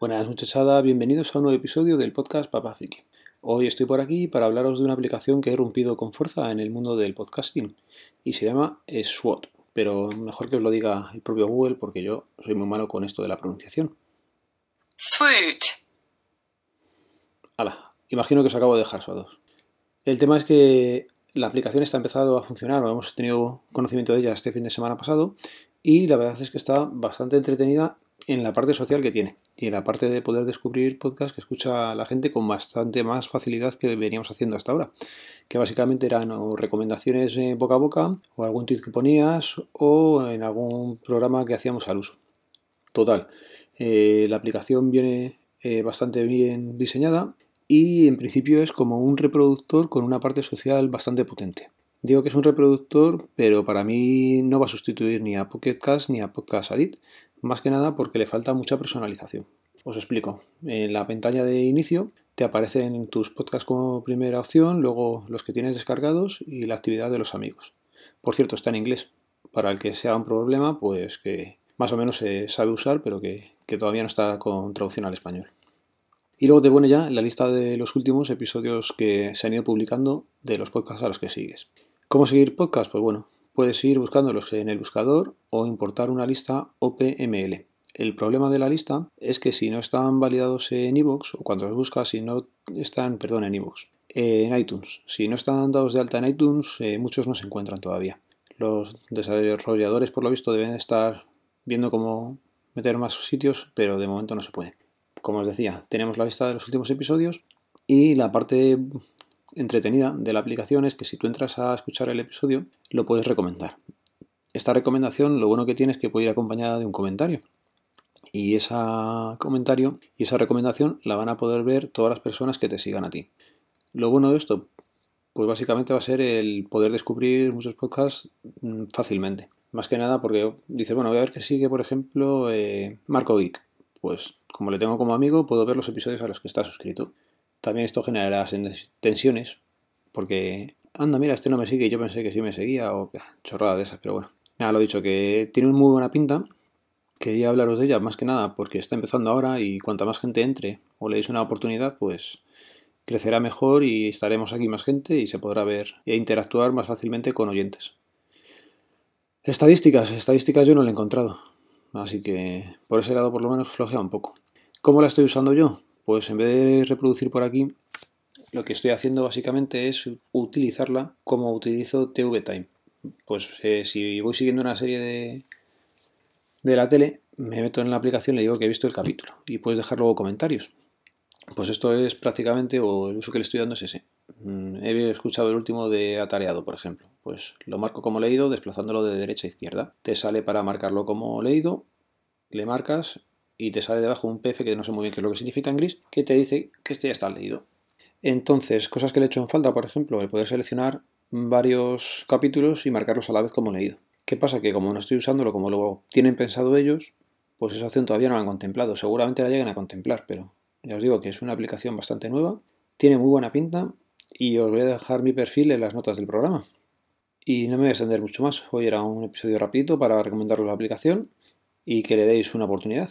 Buenas muchachada, bienvenidos a un nuevo episodio del podcast Papa Friki. Hoy estoy por aquí para hablaros de una aplicación que he rompido con fuerza en el mundo del podcasting y se llama SWOT, pero mejor que os lo diga el propio Google porque yo soy muy malo con esto de la pronunciación. SWOT. Hala, imagino que os acabo de dejar sordos. El tema es que la aplicación está empezado a funcionar, hemos tenido conocimiento de ella este fin de semana pasado y la verdad es que está bastante entretenida en la parte social que tiene y en la parte de poder descubrir podcasts que escucha la gente con bastante más facilidad que veníamos haciendo hasta ahora, que básicamente eran recomendaciones boca a boca o algún tweet que ponías o en algún programa que hacíamos al uso. Total, eh, la aplicación viene eh, bastante bien diseñada y en principio es como un reproductor con una parte social bastante potente. Digo que es un reproductor, pero para mí no va a sustituir ni a Pocket ni a Podcast Edit, más que nada porque le falta mucha personalización. Os explico. En la pantalla de inicio te aparecen tus podcasts como primera opción, luego los que tienes descargados y la actividad de los amigos. Por cierto, está en inglés. Para el que sea un problema, pues que más o menos se sabe usar, pero que, que todavía no está con traducción al español. Y luego te pone ya la lista de los últimos episodios que se han ido publicando de los podcasts a los que sigues. ¿Cómo seguir podcasts? Pues bueno, puedes ir buscándolos en el buscador o importar una lista OPML. El problema de la lista es que si no están validados en iVoox o cuando los buscas si no están, perdón, en iVoox, en iTunes. Si no están dados de alta en iTunes, eh, muchos no se encuentran todavía. Los desarrolladores, por lo visto, deben estar viendo cómo meter más sitios, pero de momento no se puede como os decía, tenemos la lista de los últimos episodios y la parte entretenida de la aplicación es que si tú entras a escuchar el episodio, lo puedes recomendar. Esta recomendación lo bueno que tiene es que puede ir acompañada de un comentario. Y ese comentario y esa recomendación la van a poder ver todas las personas que te sigan a ti. Lo bueno de esto, pues básicamente va a ser el poder descubrir muchos podcasts mm, fácilmente. Más que nada porque dices, bueno, voy a ver qué sigue, por ejemplo, eh, Marco Geek pues como le tengo como amigo, puedo ver los episodios a los que está suscrito. También esto generará tensiones, porque, anda, mira, este no me sigue y yo pensé que sí me seguía, o chorrada de esas, pero bueno. Nada, lo dicho, que tiene muy buena pinta. Quería hablaros de ella más que nada porque está empezando ahora y cuanta más gente entre o le deis una oportunidad, pues crecerá mejor y estaremos aquí más gente y se podrá ver e interactuar más fácilmente con oyentes. Estadísticas, estadísticas yo no la he encontrado. Así que por ese lado por lo menos flojea un poco. ¿Cómo la estoy usando yo? Pues en vez de reproducir por aquí, lo que estoy haciendo básicamente es utilizarla como utilizo TV Time. Pues eh, si voy siguiendo una serie de, de la tele, me meto en la aplicación y le digo que he visto el capítulo y puedes dejar luego comentarios. Pues esto es prácticamente, o el uso que le estoy dando es ese. Mm, he escuchado el último de atareado, por ejemplo. Pues lo marco como leído desplazándolo de derecha a izquierda. Te sale para marcarlo como leído, le marcas y te sale debajo un PF que no sé muy bien qué es lo que significa en gris, que te dice que este ya está leído. Entonces, cosas que le he hecho en falta, por ejemplo, el poder seleccionar varios capítulos y marcarlos a la vez como leído. ¿Qué pasa? Que como no estoy usándolo como lo tienen pensado ellos, pues esa opción todavía no la han contemplado. Seguramente la lleguen a contemplar, pero ya os digo que es una aplicación bastante nueva, tiene muy buena pinta y os voy a dejar mi perfil en las notas del programa. Y no me voy a extender mucho más. Hoy era un episodio rapidito para recomendaros la aplicación y que le deis una oportunidad.